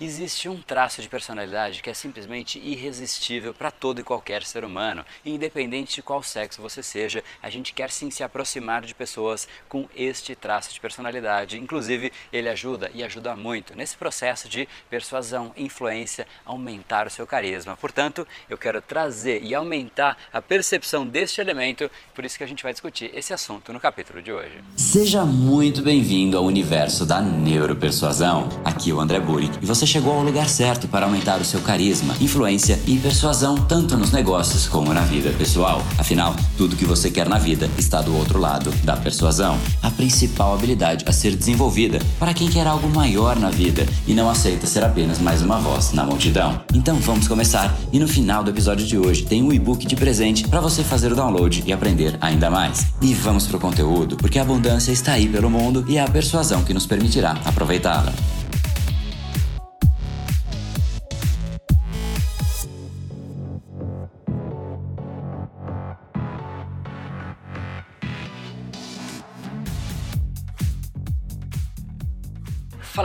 Existe um traço de personalidade que é simplesmente irresistível para todo e qualquer ser humano, independente de qual sexo você seja. A gente quer sim se aproximar de pessoas com este traço de personalidade. Inclusive, ele ajuda e ajuda muito nesse processo de persuasão, influência, aumentar o seu carisma. Portanto, eu quero trazer e aumentar a percepção deste elemento, por isso que a gente vai discutir esse assunto no capítulo de hoje. Seja muito bem-vindo ao universo da neuropersuasão. Aqui é o André Burick e você chegou ao lugar certo para aumentar o seu carisma, influência e persuasão tanto nos negócios como na vida pessoal. Afinal, tudo que você quer na vida está do outro lado da persuasão, a principal habilidade a ser desenvolvida para quem quer algo maior na vida e não aceita ser apenas mais uma voz na multidão. Então vamos começar e no final do episódio de hoje tem um e-book de presente para você fazer o download e aprender ainda mais. E vamos pro conteúdo, porque a abundância está aí pelo mundo e é a persuasão que nos permitirá aproveitá-la.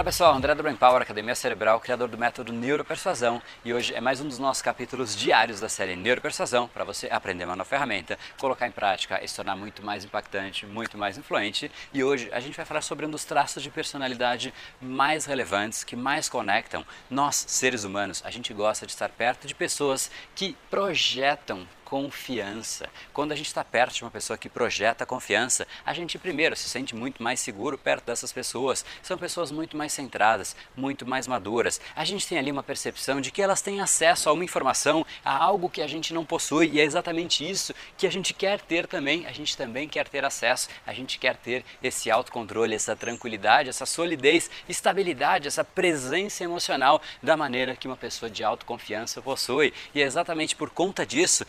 Pessoal, André do Brain Power, Academia Cerebral, criador do método Neuropersuasão e hoje é mais um dos nossos capítulos diários da série Neuropersuasão para você aprender uma nova ferramenta, colocar em prática e se tornar muito mais impactante, muito mais influente e hoje a gente vai falar sobre um dos traços de personalidade mais relevantes, que mais conectam nós, seres humanos. A gente gosta de estar perto de pessoas que projetam confiança. Quando a gente está perto de uma pessoa que projeta confiança, a gente primeiro se sente muito mais seguro perto dessas pessoas. São pessoas muito mais centradas, muito mais maduras. A gente tem ali uma percepção de que elas têm acesso a uma informação, a algo que a gente não possui, e é exatamente isso que a gente quer ter também. A gente também quer ter acesso, a gente quer ter esse autocontrole, essa tranquilidade, essa solidez, estabilidade, essa presença emocional da maneira que uma pessoa de autoconfiança possui. E é exatamente por conta disso,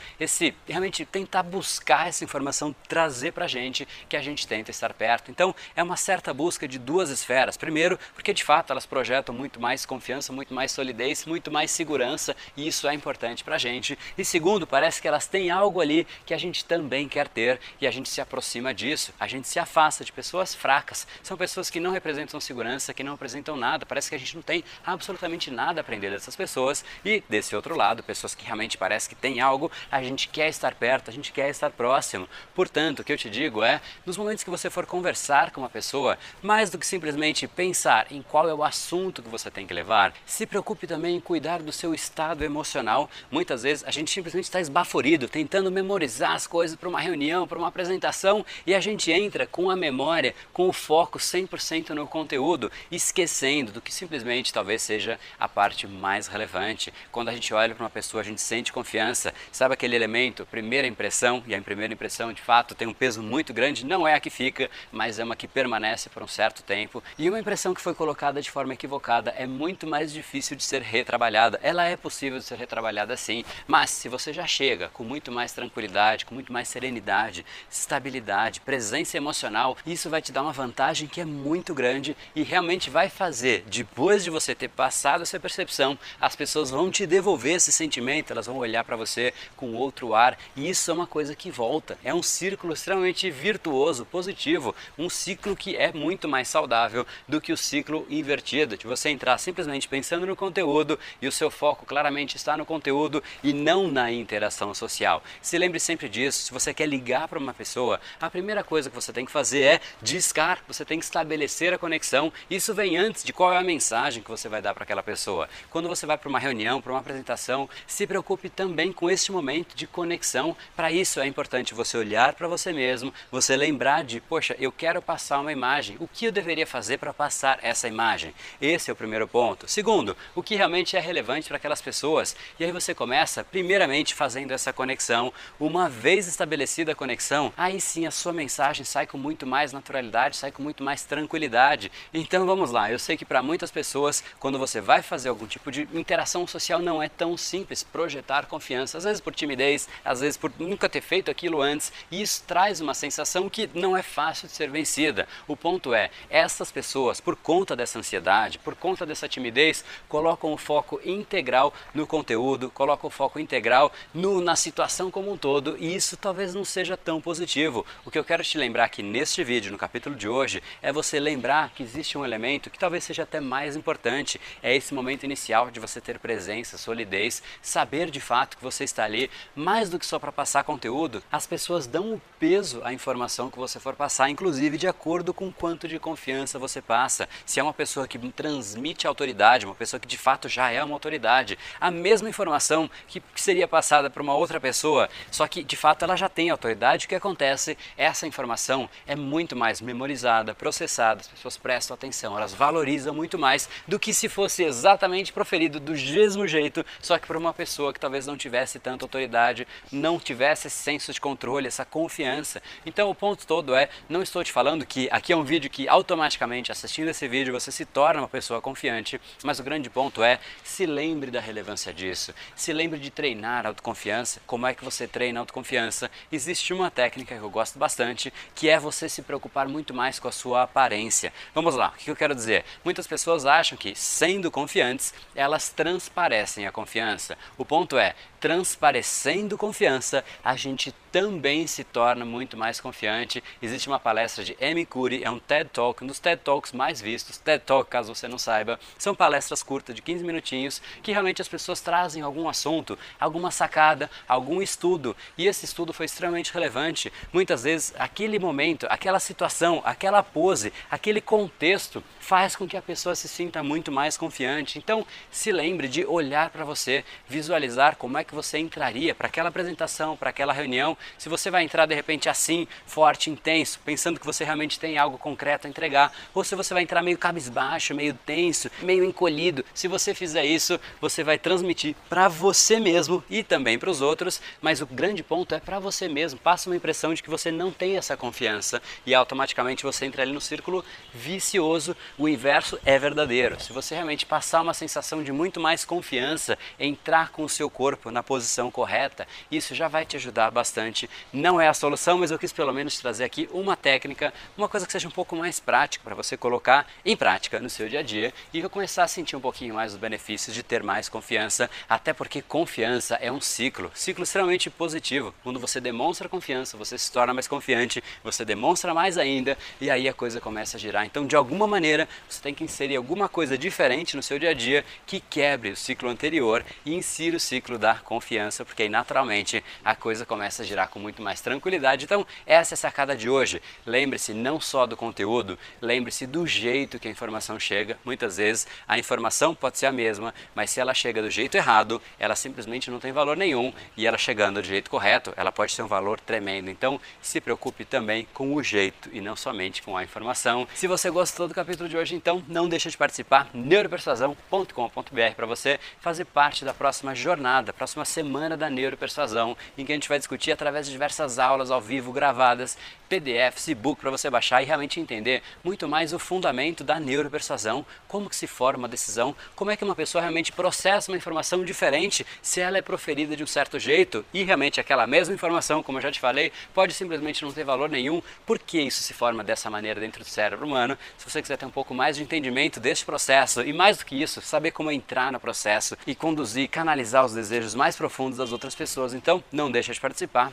realmente tentar buscar essa informação, trazer para a gente que a gente tenta estar perto. Então é uma certa busca de duas esferas. Primeiro, porque de fato elas projetam muito mais confiança, muito mais solidez, muito mais segurança e isso é importante para a gente. E segundo, parece que elas têm algo ali que a gente também quer ter e a gente se aproxima disso. A gente se afasta de pessoas fracas. São pessoas que não representam segurança, que não representam nada. Parece que a gente não tem absolutamente nada a aprender dessas pessoas. E desse outro lado, pessoas que realmente parece que têm algo, a gente gente quer estar perto, a gente quer estar próximo. Portanto, o que eu te digo é, nos momentos que você for conversar com uma pessoa, mais do que simplesmente pensar em qual é o assunto que você tem que levar, se preocupe também em cuidar do seu estado emocional. Muitas vezes a gente simplesmente está esbaforido, tentando memorizar as coisas para uma reunião, para uma apresentação, e a gente entra com a memória, com o foco 100% no conteúdo, esquecendo do que simplesmente talvez seja a parte mais relevante. Quando a gente olha para uma pessoa, a gente sente confiança, sabe aquele elemento elemento, primeira impressão, e a primeira impressão de fato tem um peso muito grande, não é a que fica, mas é uma que permanece por um certo tempo. E uma impressão que foi colocada de forma equivocada é muito mais difícil de ser retrabalhada. Ela é possível de ser retrabalhada sim, mas se você já chega com muito mais tranquilidade, com muito mais serenidade, estabilidade, presença emocional, isso vai te dar uma vantagem que é muito grande e realmente vai fazer, depois de você ter passado essa percepção, as pessoas vão te devolver esse sentimento, elas vão olhar para você com outro outro ar, e isso é uma coisa que volta. É um círculo extremamente virtuoso, positivo, um ciclo que é muito mais saudável do que o ciclo invertido, de você entrar simplesmente pensando no conteúdo e o seu foco claramente está no conteúdo e não na interação social. Se lembre sempre disso, se você quer ligar para uma pessoa, a primeira coisa que você tem que fazer é discar, você tem que estabelecer a conexão. Isso vem antes de qual é a mensagem que você vai dar para aquela pessoa. Quando você vai para uma reunião, para uma apresentação, se preocupe também com este momento de conexão. Para isso é importante você olhar para você mesmo, você lembrar de, poxa, eu quero passar uma imagem. O que eu deveria fazer para passar essa imagem? Esse é o primeiro ponto. Segundo, o que realmente é relevante para aquelas pessoas. E aí você começa, primeiramente, fazendo essa conexão. Uma vez estabelecida a conexão, aí sim a sua mensagem sai com muito mais naturalidade, sai com muito mais tranquilidade. Então vamos lá, eu sei que para muitas pessoas, quando você vai fazer algum tipo de interação social, não é tão simples projetar confiança, às vezes por timidez timidez, às vezes por nunca ter feito aquilo antes, e isso traz uma sensação que não é fácil de ser vencida. O ponto é, essas pessoas, por conta dessa ansiedade, por conta dessa timidez, colocam o foco integral no conteúdo, colocam o foco integral no, na situação como um todo, e isso talvez não seja tão positivo. O que eu quero te lembrar aqui neste vídeo, no capítulo de hoje, é você lembrar que existe um elemento que talvez seja até mais importante, é esse momento inicial de você ter presença, solidez, saber de fato que você está ali, mais do que só para passar conteúdo, as pessoas dão o peso à informação que você for passar, inclusive de acordo com quanto de confiança você passa. Se é uma pessoa que transmite autoridade, uma pessoa que de fato já é uma autoridade, a mesma informação que seria passada para uma outra pessoa, só que de fato ela já tem autoridade, o que acontece? Essa informação é muito mais memorizada, processada, as pessoas prestam atenção, elas valorizam muito mais do que se fosse exatamente proferido do mesmo jeito, só que por uma pessoa que talvez não tivesse tanta autoridade, não tivesse esse senso de controle, essa confiança. Então o ponto todo é, não estou te falando que aqui é um vídeo que automaticamente assistindo esse vídeo você se torna uma pessoa confiante, mas o grande ponto é, se lembre da relevância disso. Se lembre de treinar autoconfiança. Como é que você treina autoconfiança? Existe uma técnica que eu gosto bastante, que é você se preocupar muito mais com a sua aparência. Vamos lá, o que eu quero dizer? Muitas pessoas acham que, sendo confiantes, elas transparecem a confiança. O ponto é, transparecendo confiança, a gente também se torna muito mais confiante. Existe uma palestra de Amy Cuddy, é um TED Talk, um dos TED Talks mais vistos. TED Talk, caso você não saiba, são palestras curtas de 15 minutinhos que realmente as pessoas trazem algum assunto, alguma sacada, algum estudo. E esse estudo foi extremamente relevante. Muitas vezes aquele momento, aquela situação, aquela pose, aquele contexto faz com que a pessoa se sinta muito mais confiante. Então, se lembre de olhar para você, visualizar como é que você entraria para aquela apresentação, para aquela reunião. Se você vai entrar de repente assim, forte, intenso, pensando que você realmente tem algo concreto a entregar, ou se você vai entrar meio cabisbaixo, meio tenso, meio encolhido. Se você fizer isso, você vai transmitir para você mesmo e também para os outros, mas o grande ponto é para você mesmo. Passa uma impressão de que você não tem essa confiança e automaticamente você entra ali no círculo vicioso o inverso é verdadeiro. Se você realmente passar uma sensação de muito mais confiança, entrar com o seu corpo na posição correta, isso já vai te ajudar bastante. Não é a solução, mas eu quis pelo menos trazer aqui uma técnica, uma coisa que seja um pouco mais prática para você colocar em prática no seu dia a dia e começar a sentir um pouquinho mais os benefícios de ter mais confiança, até porque confiança é um ciclo, ciclo extremamente positivo. Quando você demonstra confiança, você se torna mais confiante, você demonstra mais ainda e aí a coisa começa a girar. Então, de alguma maneira, você tem que inserir alguma coisa diferente no seu dia a dia que quebre o ciclo anterior e insira o ciclo da confiança, porque aí naturalmente a coisa começa a girar com muito mais tranquilidade. Então, essa é a sacada de hoje. Lembre-se não só do conteúdo, lembre-se do jeito que a informação chega. Muitas vezes a informação pode ser a mesma, mas se ela chega do jeito errado, ela simplesmente não tem valor nenhum e ela chegando do jeito correto, ela pode ter um valor tremendo. Então, se preocupe também com o jeito e não somente com a informação. Se você gostou do capítulo de hoje, então não deixa de participar, neuropersuasão.com.br para você fazer parte da próxima jornada, próxima semana da Neuropersuasão, em que a gente vai discutir através de diversas aulas ao vivo gravadas, PDFs, e-book para você baixar e realmente entender muito mais o fundamento da neuropersuasão, como que se forma uma decisão, como é que uma pessoa realmente processa uma informação diferente se ela é proferida de um certo jeito e realmente aquela mesma informação, como eu já te falei, pode simplesmente não ter valor nenhum, por que isso se forma dessa maneira dentro do cérebro humano. Se você quiser ter um pouco mais de entendimento deste processo e mais do que isso, saber como entrar no processo e conduzir, canalizar os desejos mais profundos das outras pessoas. Então, não deixa de participar.